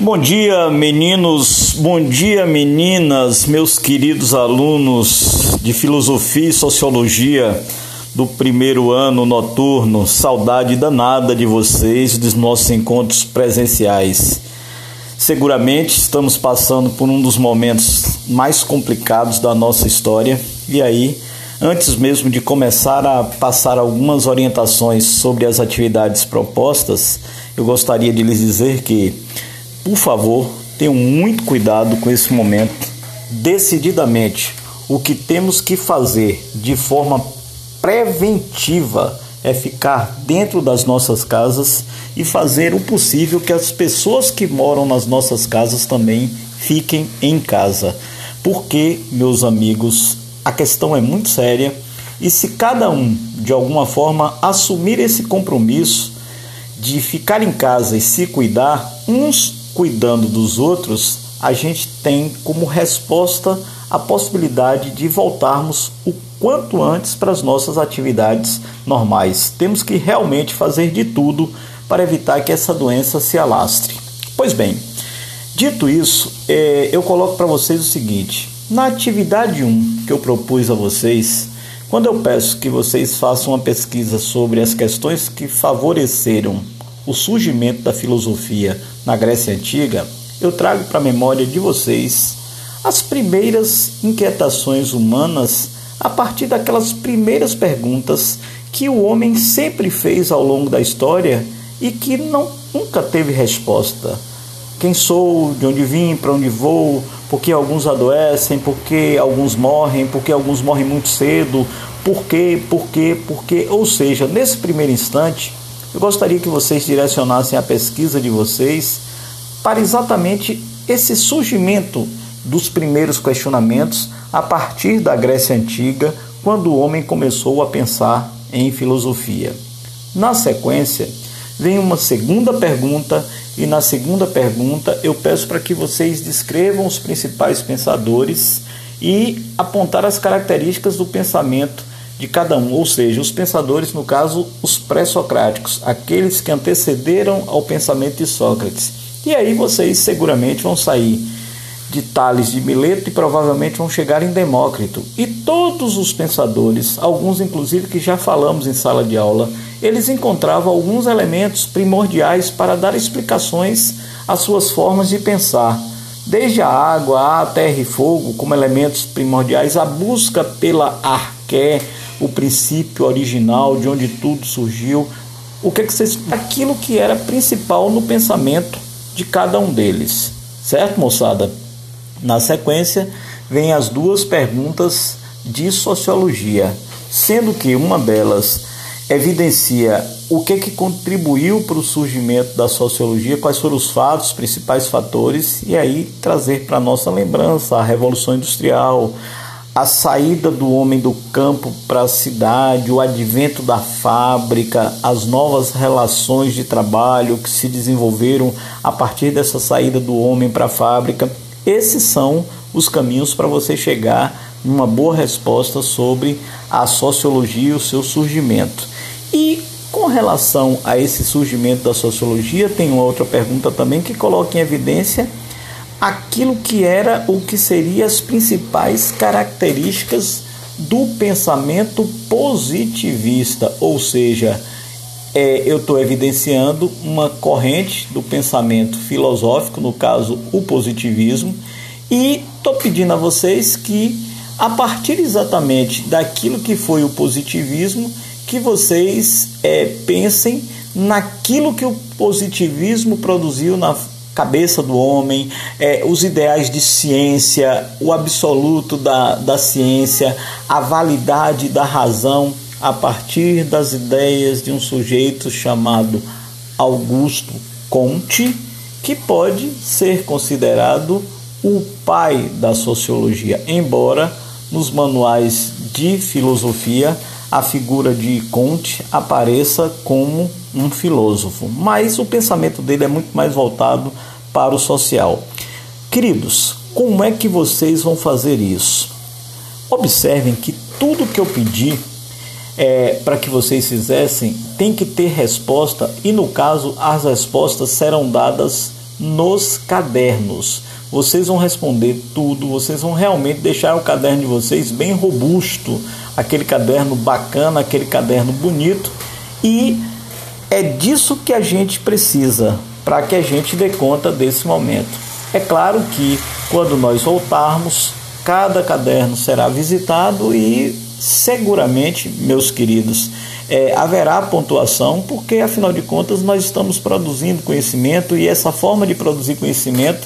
Bom dia, meninos, bom dia, meninas, meus queridos alunos de filosofia e sociologia do primeiro ano noturno. Saudade danada de vocês, dos nossos encontros presenciais. Seguramente estamos passando por um dos momentos mais complicados da nossa história, e aí, antes mesmo de começar a passar algumas orientações sobre as atividades propostas, eu gostaria de lhes dizer que por favor, tenham muito cuidado com esse momento. Decididamente, o que temos que fazer de forma preventiva é ficar dentro das nossas casas e fazer o possível que as pessoas que moram nas nossas casas também fiquem em casa. Porque, meus amigos, a questão é muito séria e se cada um de alguma forma assumir esse compromisso de ficar em casa e se cuidar, uns cuidando dos outros, a gente tem como resposta a possibilidade de voltarmos o quanto antes para as nossas atividades normais. Temos que realmente fazer de tudo para evitar que essa doença se alastre. Pois bem, dito isso, é, eu coloco para vocês o seguinte: na atividade 1 que eu propus a vocês, quando eu peço que vocês façam uma pesquisa sobre as questões que favoreceram o surgimento da filosofia na Grécia Antiga, eu trago para a memória de vocês as primeiras inquietações humanas a partir daquelas primeiras perguntas que o homem sempre fez ao longo da história e que não, nunca teve resposta. Quem sou, de onde vim, para onde vou, por que alguns adoecem, por que alguns morrem, por que alguns morrem muito cedo, por quê, por quê, por quê. Ou seja, nesse primeiro instante, eu gostaria que vocês direcionassem a pesquisa de vocês para exatamente esse surgimento dos primeiros questionamentos a partir da Grécia Antiga, quando o homem começou a pensar em filosofia. Na sequência, vem uma segunda pergunta, e na segunda pergunta eu peço para que vocês descrevam os principais pensadores e apontar as características do pensamento de cada um, ou seja, os pensadores, no caso, os pré-socráticos, aqueles que antecederam ao pensamento de Sócrates. E aí vocês seguramente vão sair de Tales de Mileto e provavelmente vão chegar em Demócrito. E todos os pensadores, alguns inclusive que já falamos em sala de aula, eles encontravam alguns elementos primordiais para dar explicações às suas formas de pensar. Desde a água, a terra e fogo como elementos primordiais, a busca pela arqué, o princípio original, de onde tudo surgiu, o que, é que vocês, aquilo que era principal no pensamento de cada um deles, certo, moçada? Na sequência, vem as duas perguntas de sociologia, sendo que uma delas evidencia o que, é que contribuiu para o surgimento da sociologia, quais foram os fatos, os principais fatores, e aí trazer para nossa lembrança a Revolução Industrial, a saída do homem do campo para a cidade, o advento da fábrica, as novas relações de trabalho que se desenvolveram a partir dessa saída do homem para a fábrica. Esses são os caminhos para você chegar numa boa resposta sobre a sociologia e o seu surgimento. E com relação a esse surgimento da sociologia, tem uma outra pergunta também que coloca em evidência aquilo que era o que seria as principais características do pensamento positivista, ou seja, é, eu estou evidenciando uma corrente do pensamento filosófico, no caso o positivismo, e estou pedindo a vocês que, a partir exatamente daquilo que foi o positivismo, que vocês é, pensem naquilo que o positivismo produziu na cabeça do homem, é, os ideais de ciência, o absoluto da, da ciência, a validade da razão a partir das ideias de um sujeito chamado Augusto Comte, que pode ser considerado o pai da sociologia, embora nos manuais de filosofia a figura de Comte apareça como um filósofo, mas o pensamento dele é muito mais voltado para o social. Queridos, como é que vocês vão fazer isso? Observem que tudo que eu pedi é, para que vocês fizessem tem que ter resposta e, no caso, as respostas serão dadas nos cadernos. Vocês vão responder tudo, vocês vão realmente deixar o caderno de vocês bem robusto, aquele caderno bacana, aquele caderno bonito e é disso que a gente precisa para que a gente dê conta desse momento. É claro que quando nós voltarmos, cada caderno será visitado e seguramente, meus queridos, é, haverá pontuação, porque afinal de contas nós estamos produzindo conhecimento e essa forma de produzir conhecimento,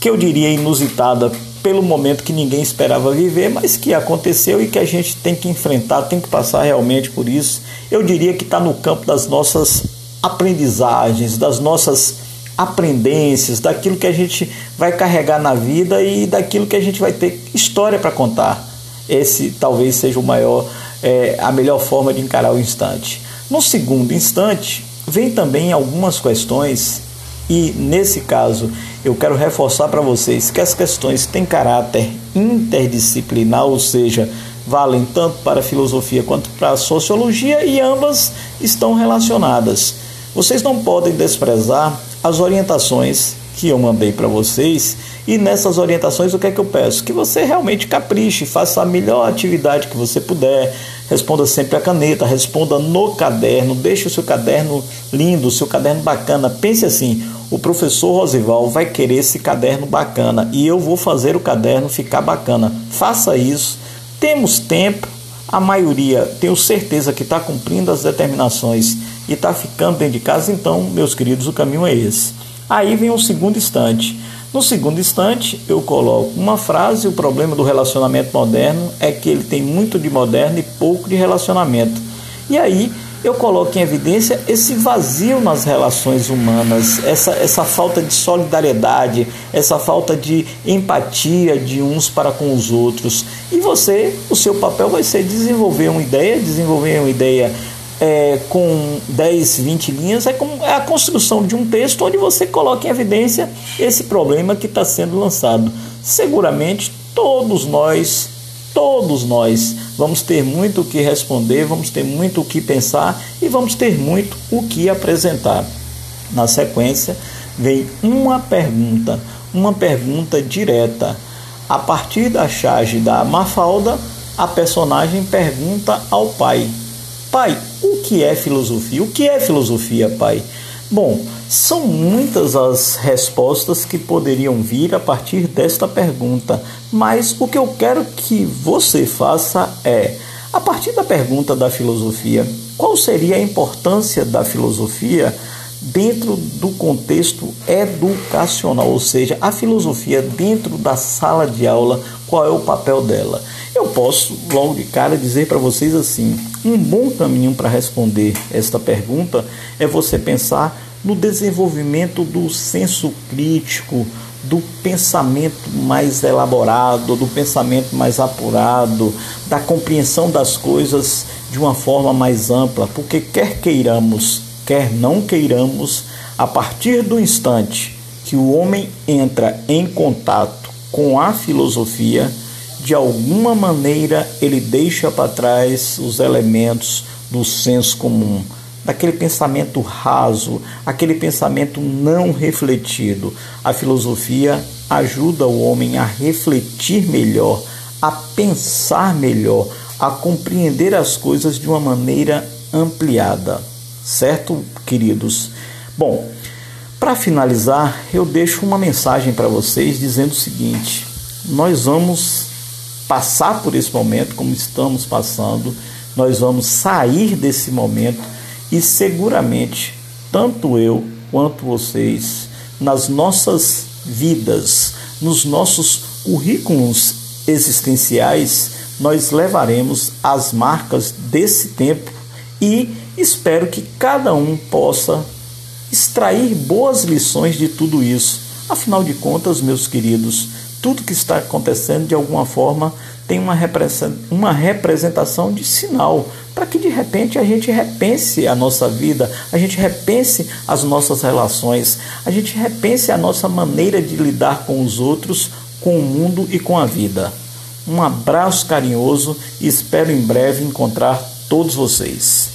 que eu diria inusitada pelo momento que ninguém esperava viver, mas que aconteceu e que a gente tem que enfrentar, tem que passar realmente por isso. Eu diria que está no campo das nossas aprendizagens, das nossas aprendências, daquilo que a gente vai carregar na vida e daquilo que a gente vai ter história para contar. Esse talvez seja o maior, é, a melhor forma de encarar o instante. No segundo instante, vem também algumas questões e nesse caso, eu quero reforçar para vocês que as questões têm caráter interdisciplinar, ou seja, valem tanto para a filosofia quanto para a sociologia e ambas estão relacionadas. Vocês não podem desprezar as orientações que eu mandei para vocês e nessas orientações o que é que eu peço? Que você realmente capriche, faça a melhor atividade que você puder, responda sempre a caneta, responda no caderno, deixe o seu caderno lindo, o seu caderno bacana. Pense assim: o professor Rosival vai querer esse caderno bacana e eu vou fazer o caderno ficar bacana. Faça isso. Temos tempo, a maioria tenho certeza que está cumprindo as determinações e está ficando dentro de casa, então, meus queridos, o caminho é esse. Aí vem o segundo instante. No segundo instante, eu coloco uma frase: o problema do relacionamento moderno é que ele tem muito de moderno e pouco de relacionamento. E aí eu coloco em evidência esse vazio nas relações humanas, essa, essa falta de solidariedade, essa falta de empatia de uns para com os outros. E você, o seu papel vai ser desenvolver uma ideia, desenvolver uma ideia é, com 10, 20 linhas, é, como, é a construção de um texto onde você coloca em evidência esse problema que está sendo lançado. Seguramente todos nós Todos nós vamos ter muito o que responder, vamos ter muito o que pensar e vamos ter muito o que apresentar. Na sequência, vem uma pergunta, uma pergunta direta. A partir da charge da Mafalda, a personagem pergunta ao pai: Pai, o que é filosofia? O que é filosofia, pai? Bom, são muitas as respostas que poderiam vir a partir desta pergunta, mas o que eu quero que você faça é, a partir da pergunta da filosofia, qual seria a importância da filosofia dentro do contexto educacional, ou seja, a filosofia dentro da sala de aula, qual é o papel dela? Eu posso logo de cara dizer para vocês assim: um bom caminho para responder esta pergunta é você pensar no desenvolvimento do senso crítico, do pensamento mais elaborado, do pensamento mais apurado, da compreensão das coisas de uma forma mais ampla, porque quer queiramos, quer não queiramos, a partir do instante que o homem entra em contato com a filosofia, de alguma maneira ele deixa para trás os elementos do senso comum daquele pensamento raso, aquele pensamento não refletido. A filosofia ajuda o homem a refletir melhor, a pensar melhor, a compreender as coisas de uma maneira ampliada. Certo, queridos? Bom, para finalizar, eu deixo uma mensagem para vocês dizendo o seguinte: nós vamos passar por esse momento como estamos passando, nós vamos sair desse momento e seguramente, tanto eu quanto vocês, nas nossas vidas, nos nossos currículos existenciais, nós levaremos as marcas desse tempo e espero que cada um possa extrair boas lições de tudo isso. Afinal de contas, meus queridos, tudo que está acontecendo de alguma forma tem uma representação de sinal, para que de repente a gente repense a nossa vida, a gente repense as nossas relações, a gente repense a nossa maneira de lidar com os outros, com o mundo e com a vida. Um abraço carinhoso e espero em breve encontrar todos vocês.